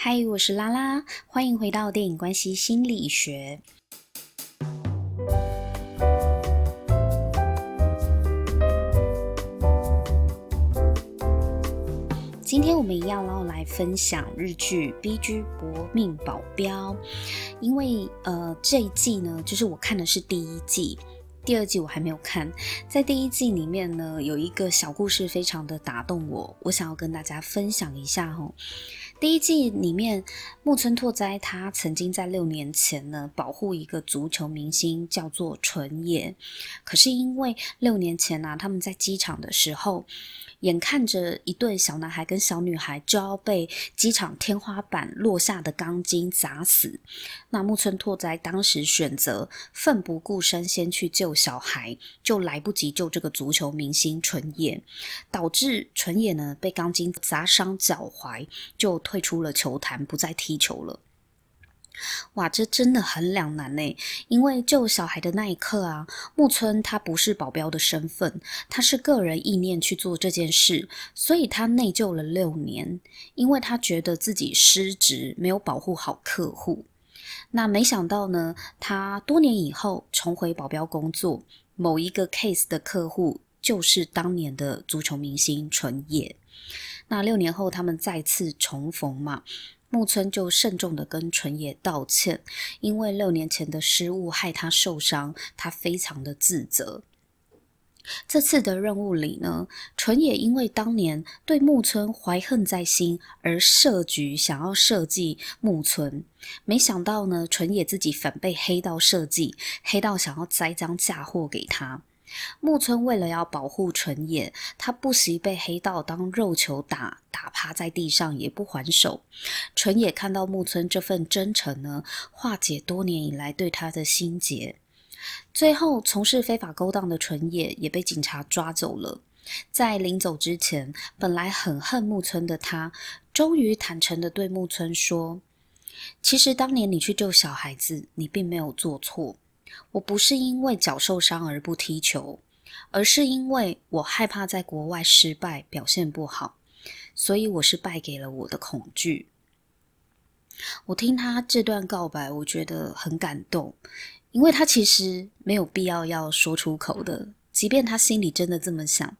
嗨，我是拉拉，欢迎回到电影关系心理学。今天我们一样要来分享日剧《B.G. 搏命保镖》，因为呃这一季呢，就是我看的是第一季。第二季我还没有看，在第一季里面呢，有一个小故事非常的打动我，我想要跟大家分享一下哦。第一季里面，木村拓哉他曾经在六年前呢保护一个足球明星，叫做纯也。可是因为六年前呢、啊，他们在机场的时候，眼看着一对小男孩跟小女孩就要被机场天花板落下的钢筋砸死，那木村拓哉当时选择奋不顾身先去救小孩，就来不及救这个足球明星纯野，导致纯野呢被钢筋砸伤脚踝，就退出了球坛，不再踢球了。哇，这真的很两难呢。因为救小孩的那一刻啊，木村他不是保镖的身份，他是个人意念去做这件事，所以他内疚了六年，因为他觉得自己失职，没有保护好客户。那没想到呢，他多年以后重回保镖工作，某一个 case 的客户就是当年的足球明星纯野。那六年后他们再次重逢嘛。木村就慎重的跟纯野道歉，因为六年前的失误害他受伤，他非常的自责。这次的任务里呢，纯也因为当年对木村怀恨在心而设局想要设计木村，没想到呢，纯也自己反被黑道设计，黑道想要栽赃嫁祸给他。木村为了要保护纯也，他不惜被黑道当肉球打，打趴在地上也不还手。纯也看到木村这份真诚呢，化解多年以来对他的心结。最后，从事非法勾当的纯野也被警察抓走了。在临走之前，本来很恨木村的他，终于坦诚地对木村说：“其实当年你去救小孩子，你并没有做错。”我不是因为脚受伤而不踢球，而是因为我害怕在国外失败，表现不好，所以我是败给了我的恐惧。我听他这段告白，我觉得很感动，因为他其实没有必要要说出口的，即便他心里真的这么想，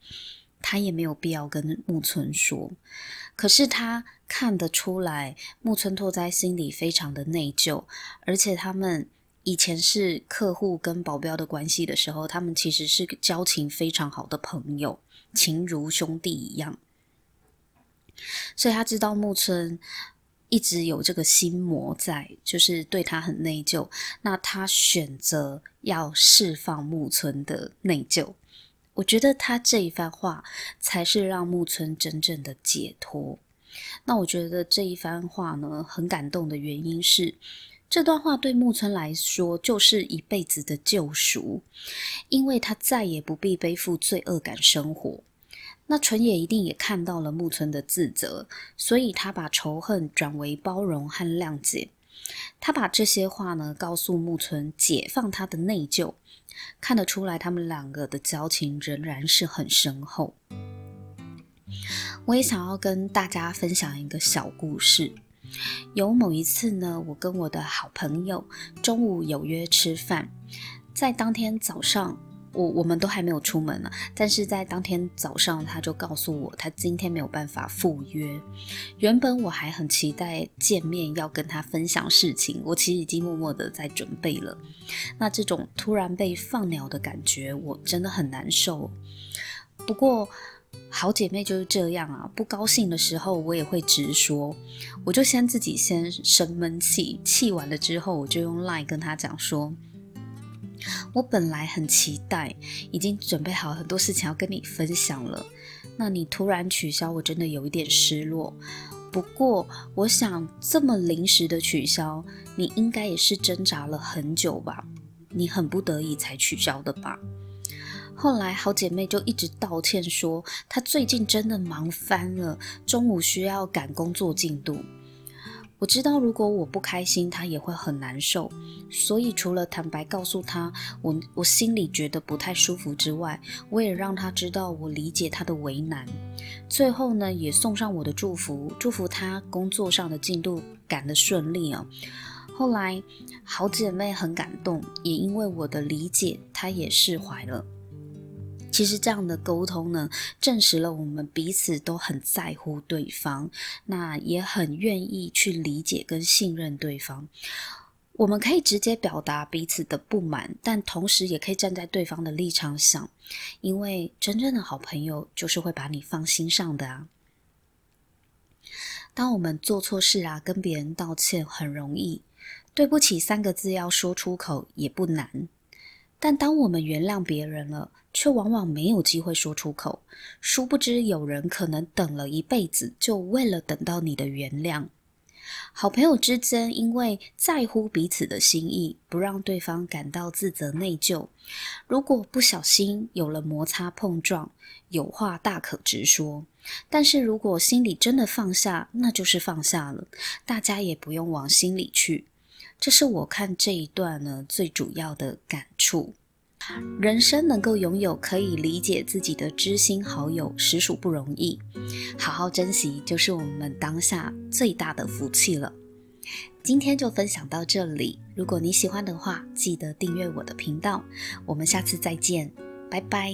他也没有必要跟木村说。可是他看得出来，木村拓哉心里非常的内疚，而且他们。以前是客户跟保镖的关系的时候，他们其实是交情非常好的朋友，情如兄弟一样。所以他知道木村一直有这个心魔在，就是对他很内疚。那他选择要释放木村的内疚，我觉得他这一番话才是让木村真正的解脱。那我觉得这一番话呢，很感动的原因是。这段话对木村来说就是一辈子的救赎，因为他再也不必背负罪恶感生活。那纯也一定也看到了木村的自责，所以他把仇恨转为包容和谅解。他把这些话呢告诉木村，解放他的内疚。看得出来，他们两个的交情仍然是很深厚。我也想要跟大家分享一个小故事。有某一次呢，我跟我的好朋友中午有约吃饭，在当天早上，我我们都还没有出门呢，但是在当天早上，他就告诉我他今天没有办法赴约。原本我还很期待见面，要跟他分享事情，我其实已经默默的在准备了。那这种突然被放鸟的感觉，我真的很难受。不过，好姐妹就是这样啊，不高兴的时候我也会直说，我就先自己先生闷气，气完了之后我就用 Line 跟她讲说，我本来很期待，已经准备好很多事情要跟你分享了，那你突然取消，我真的有一点失落。不过我想这么临时的取消，你应该也是挣扎了很久吧？你很不得已才取消的吧？后来，好姐妹就一直道歉说，她最近真的忙翻了，中午需要赶工作进度。我知道如果我不开心，他也会很难受。所以除了坦白告诉他我我心里觉得不太舒服之外，我也让他知道我理解他的为难。最后呢，也送上我的祝福，祝福他工作上的进度赶得顺利哦。后来好姐妹很感动，也因为我的理解，她也释怀了。其实这样的沟通呢，证实了我们彼此都很在乎对方，那也很愿意去理解跟信任对方。我们可以直接表达彼此的不满，但同时也可以站在对方的立场想，因为真正的好朋友就是会把你放心上的啊。当我们做错事啊，跟别人道歉很容易，对不起三个字要说出口也不难。但当我们原谅别人了，却往往没有机会说出口。殊不知，有人可能等了一辈子，就为了等到你的原谅。好朋友之间，因为在乎彼此的心意，不让对方感到自责内疚。如果不小心有了摩擦碰撞，有话大可直说。但是如果心里真的放下，那就是放下了，大家也不用往心里去。这是我看这一段呢，最主要的感触。人生能够拥有可以理解自己的知心好友，实属不容易。好好珍惜，就是我们当下最大的福气了。今天就分享到这里。如果你喜欢的话，记得订阅我的频道。我们下次再见，拜拜。